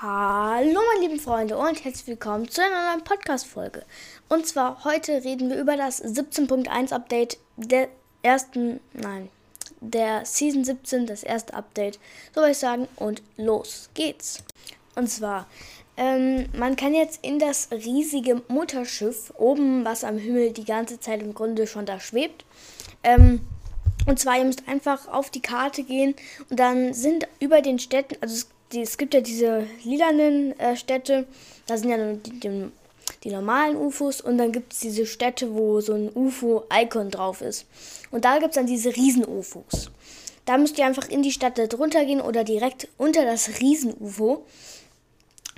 Hallo meine lieben Freunde und herzlich willkommen zu einer neuen Podcast-Folge. Und zwar heute reden wir über das 17.1 Update der ersten, nein, der Season 17, das erste Update, so soll ich sagen. Und los geht's. Und zwar, ähm, man kann jetzt in das riesige Mutterschiff oben, was am Himmel die ganze Zeit im Grunde schon da schwebt, ähm, und zwar, ihr müsst einfach auf die Karte gehen und dann sind über den Städten, also es die, es gibt ja diese lilanen äh, Städte, da sind ja die, die, die normalen UFOs und dann gibt es diese Städte, wo so ein UFO-Icon drauf ist. Und da gibt es dann diese Riesen-UFOs. Da müsst ihr einfach in die Stadt drunter gehen oder direkt unter das Riesen-UFO.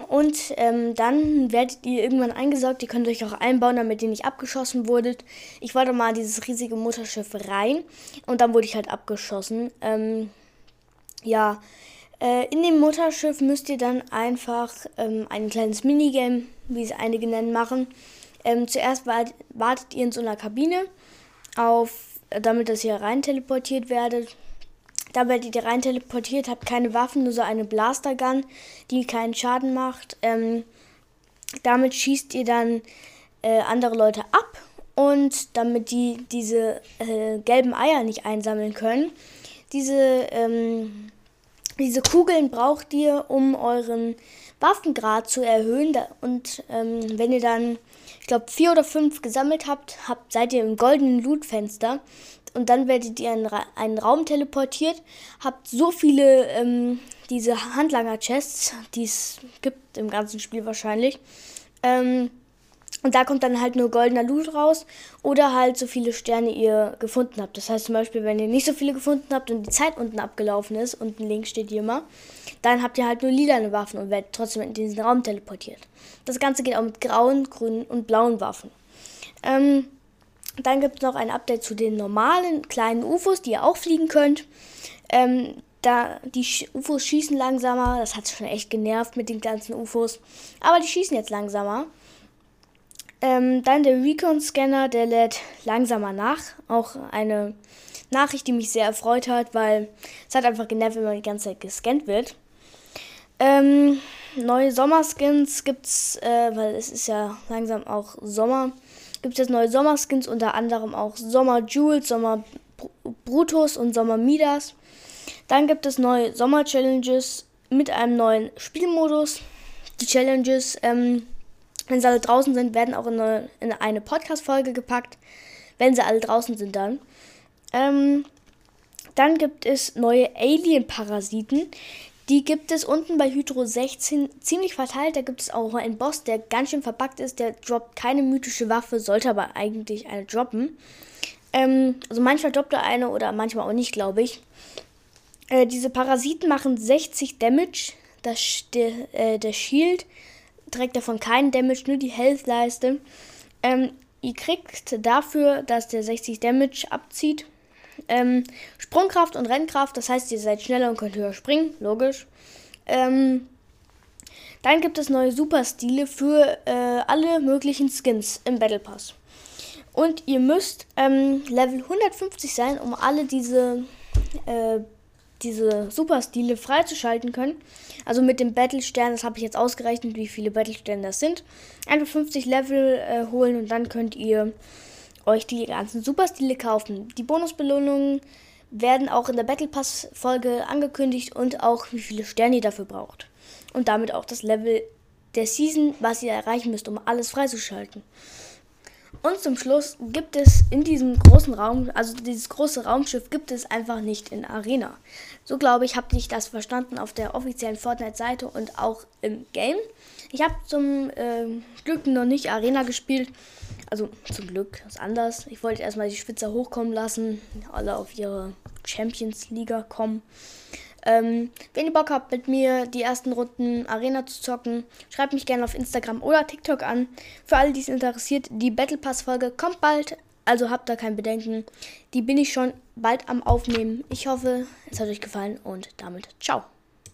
Und ähm, dann werdet ihr irgendwann eingesaugt. Ihr könnt euch auch einbauen, damit ihr nicht abgeschossen wurdet. Ich wollte mal dieses riesige Mutterschiff rein und dann wurde ich halt abgeschossen. Ähm, ja, äh, in dem Mutterschiff müsst ihr dann einfach ähm, ein kleines Minigame, wie es einige nennen, machen. Ähm, zuerst wartet ihr in so einer Kabine auf, äh, damit dass ihr rein teleportiert werdet. Da werdet ihr rein teleportiert, habt keine Waffen, nur so eine Blastergun, die keinen Schaden macht. Ähm, damit schießt ihr dann äh, andere Leute ab und damit die diese äh, gelben Eier nicht einsammeln können. Diese ähm, diese Kugeln braucht ihr, um euren Waffengrad zu erhöhen. Und ähm, wenn ihr dann, ich glaube, vier oder fünf gesammelt habt, habt, seid ihr im goldenen Loot-Fenster. Und dann werdet ihr in einen Raum teleportiert. Habt so viele ähm, diese Handlanger-Chests, die es gibt im ganzen Spiel wahrscheinlich. Ähm, und da kommt dann halt nur goldener Loot raus oder halt so viele Sterne ihr gefunden habt. Das heißt zum Beispiel, wenn ihr nicht so viele gefunden habt und die Zeit unten abgelaufen ist, unten links steht hier immer, dann habt ihr halt nur lilane Waffen und werdet trotzdem in diesen Raum teleportiert. Das Ganze geht auch mit grauen, grünen und blauen Waffen. Ähm, dann gibt es noch ein Update zu den normalen kleinen UFOs, die ihr auch fliegen könnt. Ähm, da die UFOs schießen langsamer, das hat schon echt genervt mit den ganzen UFOs, aber die schießen jetzt langsamer. Ähm, dann der Recon-Scanner, der lädt langsamer nach. Auch eine Nachricht, die mich sehr erfreut hat, weil es hat einfach genervt, wenn man die ganze Zeit gescannt wird. Ähm, neue Sommerskins gibt's, äh, weil es ist ja langsam auch Sommer. Gibt es jetzt neue Sommerskins, unter anderem auch Sommer Jules, Sommer Brutus und Sommer Midas. Dann gibt es neue Sommer-Challenges mit einem neuen Spielmodus. Die Challenges ähm, wenn sie alle draußen sind, werden auch in eine, in eine Podcast-Folge gepackt. Wenn sie alle draußen sind, dann. Ähm, dann gibt es neue Alien-Parasiten. Die gibt es unten bei Hydro 16 ziemlich verteilt. Da gibt es auch einen Boss, der ganz schön verpackt ist. Der droppt keine mythische Waffe, sollte aber eigentlich eine droppen. Ähm, also manchmal droppt er eine oder manchmal auch nicht, glaube ich. Äh, diese Parasiten machen 60 Damage. Das, der, äh, der Shield trägt davon keinen Damage, nur die Health-Leiste. Ähm, ihr kriegt dafür, dass der 60 Damage abzieht, ähm, Sprungkraft und Rennkraft. Das heißt, ihr seid schneller und könnt höher springen, logisch. Ähm, dann gibt es neue Superstile für äh, alle möglichen Skins im Battle Pass. Und ihr müsst ähm, Level 150 sein, um alle diese äh, diese Superstile freizuschalten können. Also mit dem Battle-Stern, das habe ich jetzt ausgerechnet, wie viele Battle-Sterne das sind. Einfach 50 Level äh, holen und dann könnt ihr euch die ganzen Superstile kaufen. Die Bonusbelohnungen werden auch in der Battle Pass Folge angekündigt und auch wie viele Sterne ihr dafür braucht. Und damit auch das Level der Season, was ihr erreichen müsst, um alles freizuschalten. Und zum Schluss gibt es in diesem großen Raum, also dieses große Raumschiff gibt es einfach nicht in Arena. So glaube ich, habt ihr das verstanden auf der offiziellen Fortnite-Seite und auch im Game. Ich habe zum äh, Glück noch nicht Arena gespielt. Also zum Glück ist anders. Ich wollte erstmal die Schwitzer hochkommen lassen, alle auf ihre Champions Liga kommen. Ähm, wenn ihr Bock habt, mit mir die ersten Runden Arena zu zocken, schreibt mich gerne auf Instagram oder TikTok an. Für alle, die es interessiert, die Battle Pass Folge kommt bald, also habt da kein Bedenken. Die bin ich schon bald am Aufnehmen. Ich hoffe, es hat euch gefallen und damit ciao.